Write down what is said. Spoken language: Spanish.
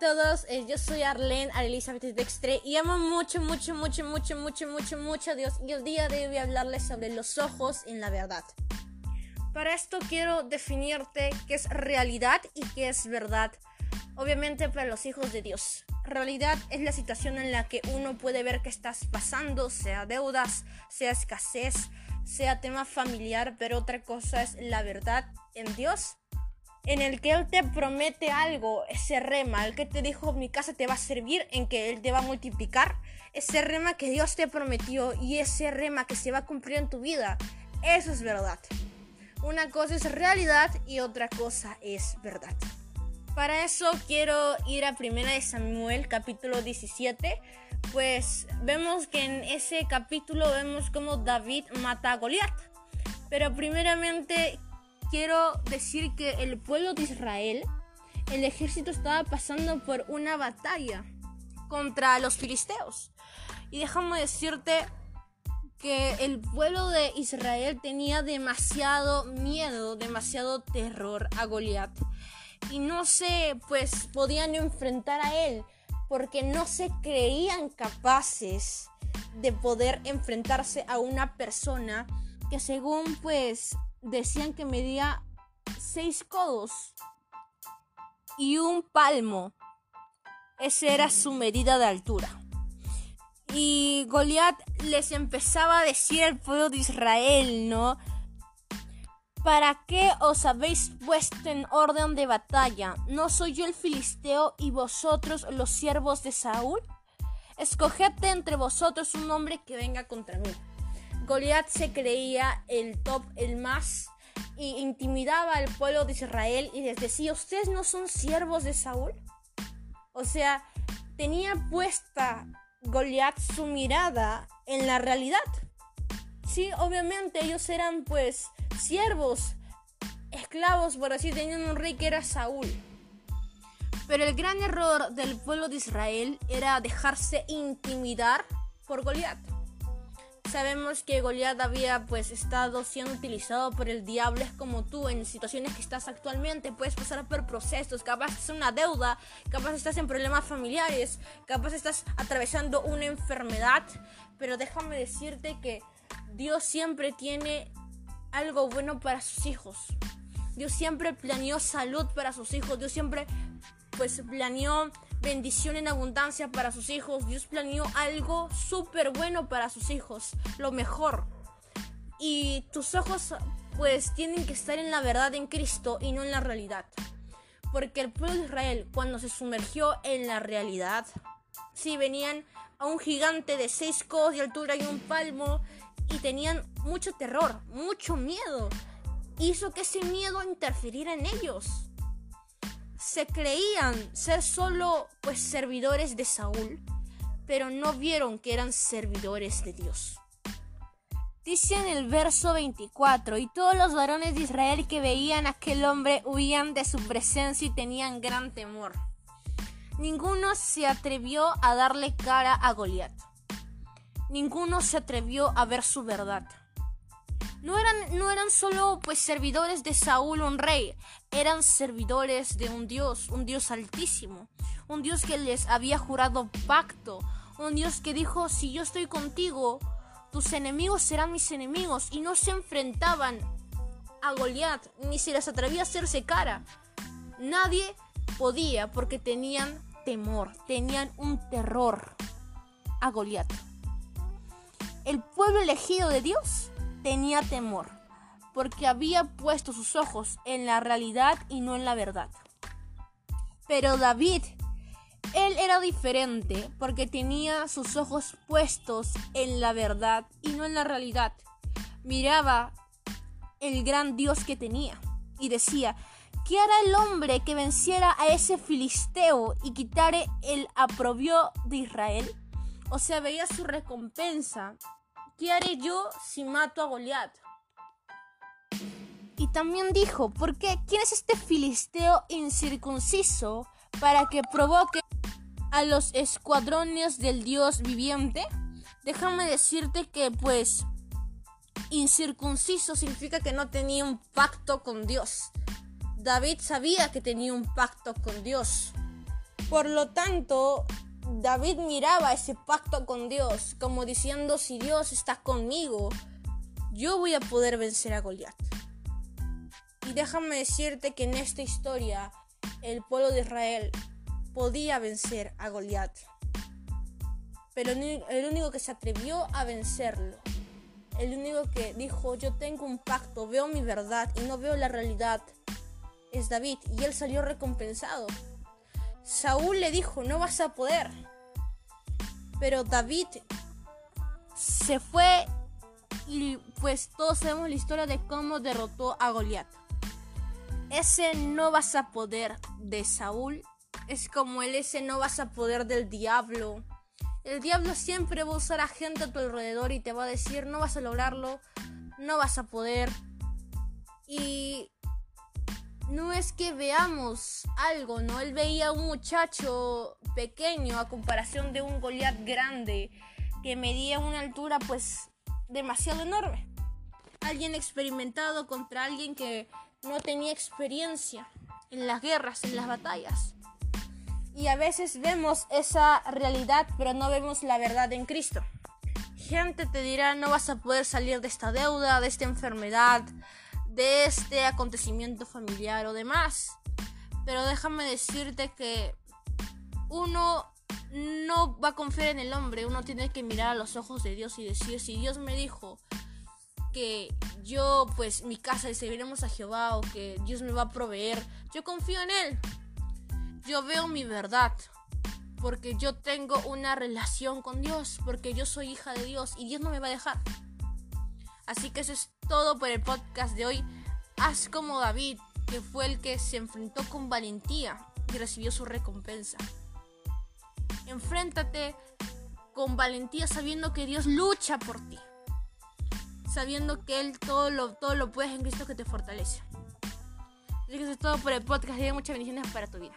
todos, eh, yo soy Arlene Elizabeth Dextre y amo mucho, mucho, mucho, mucho, mucho, mucho, mucho a Dios y el día de hoy voy a hablarles sobre los ojos en la verdad. Para esto quiero definirte qué es realidad y qué es verdad, obviamente para los hijos de Dios. Realidad es la situación en la que uno puede ver qué estás pasando, sea deudas, sea escasez, sea tema familiar, pero otra cosa es la verdad en Dios en el que Él te promete algo, ese rema, el que te dijo mi casa te va a servir, en que Él te va a multiplicar, ese rema que Dios te prometió y ese rema que se va a cumplir en tu vida, eso es verdad. Una cosa es realidad y otra cosa es verdad. Para eso quiero ir a Primera de Samuel capítulo 17, pues vemos que en ese capítulo vemos cómo David mata a Goliat. Pero primeramente quiero decir que el pueblo de Israel, el ejército estaba pasando por una batalla contra los filisteos. Y déjame decirte que el pueblo de Israel tenía demasiado miedo, demasiado terror a Goliat. Y no se, pues, podían enfrentar a él porque no se creían capaces de poder enfrentarse a una persona que según pues decían que medía seis codos y un palmo. Esa era su medida de altura. Y Goliat les empezaba a decir al pueblo de Israel, ¿no? ¿Para qué os habéis puesto en orden de batalla? ¿No soy yo el filisteo y vosotros los siervos de Saúl? Escoged entre vosotros un hombre que venga contra mí. Goliat se creía el top, el más, y intimidaba al pueblo de Israel y les decía, ¿ustedes no son siervos de Saúl? O sea, tenía puesta Goliat su mirada en la realidad. Sí, obviamente ellos eran pues siervos, esclavos, por así tenían un rey que era Saúl. Pero el gran error del pueblo de Israel era dejarse intimidar por Goliat. Sabemos que Goliat había pues estado siendo utilizado por el diablo, es como tú en situaciones que estás actualmente, puedes pasar por procesos, capaz es una deuda, capaz estás en problemas familiares, capaz estás atravesando una enfermedad, pero déjame decirte que Dios siempre tiene algo bueno para sus hijos. Dios siempre planeó salud para sus hijos, Dios siempre pues planeó bendición en abundancia para sus hijos. Dios planeó algo súper bueno para sus hijos, lo mejor. Y tus ojos pues tienen que estar en la verdad en Cristo y no en la realidad. Porque el pueblo de Israel cuando se sumergió en la realidad, sí venían a un gigante de seis codos de altura y un palmo y tenían mucho terror, mucho miedo. Hizo que ese miedo interfiriera en ellos se creían ser solo pues servidores de Saúl, pero no vieron que eran servidores de Dios. Dice en el verso 24, y todos los varones de Israel que veían a aquel hombre huían de su presencia y tenían gran temor. Ninguno se atrevió a darle cara a Goliat. Ninguno se atrevió a ver su verdad no eran, no eran solo pues servidores de Saúl, un rey, eran servidores de un Dios, un Dios altísimo, un Dios que les había jurado pacto, un Dios que dijo, si yo estoy contigo, tus enemigos serán mis enemigos, y no se enfrentaban a Goliat, ni se les atrevía a hacerse cara. Nadie podía porque tenían temor, tenían un terror a Goliat. El pueblo elegido de Dios tenía temor, porque había puesto sus ojos en la realidad y no en la verdad. Pero David, él era diferente, porque tenía sus ojos puestos en la verdad y no en la realidad. Miraba el gran Dios que tenía y decía, ¿qué hará el hombre que venciera a ese filisteo y quitare el aprobio de Israel? O sea, veía su recompensa ¿Qué haré yo si mato a Goliat? Y también dijo, ¿por qué? ¿Quién es este filisteo incircunciso para que provoque a los escuadrones del Dios viviente? Déjame decirte que pues incircunciso significa que no tenía un pacto con Dios. David sabía que tenía un pacto con Dios. Por lo tanto, David miraba ese pacto con Dios como diciendo, si Dios está conmigo, yo voy a poder vencer a Goliat. Y déjame decirte que en esta historia el pueblo de Israel podía vencer a Goliat. Pero el único que se atrevió a vencerlo, el único que dijo, yo tengo un pacto, veo mi verdad y no veo la realidad, es David. Y él salió recompensado. Saúl le dijo, no vas a poder. Pero David se fue y pues todos sabemos la historia de cómo derrotó a Goliat. Ese no vas a poder de Saúl es como el ese no vas a poder del diablo. El diablo siempre va a usar a gente a tu alrededor y te va a decir no vas a lograrlo, no vas a poder. Y no es que veamos algo, ¿no? Él veía a un muchacho pequeño a comparación de un Goliat grande que medía una altura pues demasiado enorme. Alguien experimentado contra alguien que no tenía experiencia en las guerras, en las batallas. Y a veces vemos esa realidad, pero no vemos la verdad en Cristo. Gente te dirá, no vas a poder salir de esta deuda, de esta enfermedad, de este acontecimiento familiar o demás. Pero déjame decirte que uno no va a confiar en el hombre, uno tiene que mirar a los ojos de Dios y decir, si Dios me dijo que yo, pues, mi casa y serviremos a Jehová o que Dios me va a proveer, yo confío en Él. Yo veo mi verdad. Porque yo tengo una relación con Dios. Porque yo soy hija de Dios y Dios no me va a dejar. Así que eso es todo por el podcast de hoy. Haz como David, que fue el que se enfrentó con valentía y recibió su recompensa. Enfréntate con valentía sabiendo que Dios lucha por ti sabiendo que Él todo lo, todo lo puedes en Cristo que te fortalece. Así que eso es todo por el podcast y muchas bendiciones para tu vida.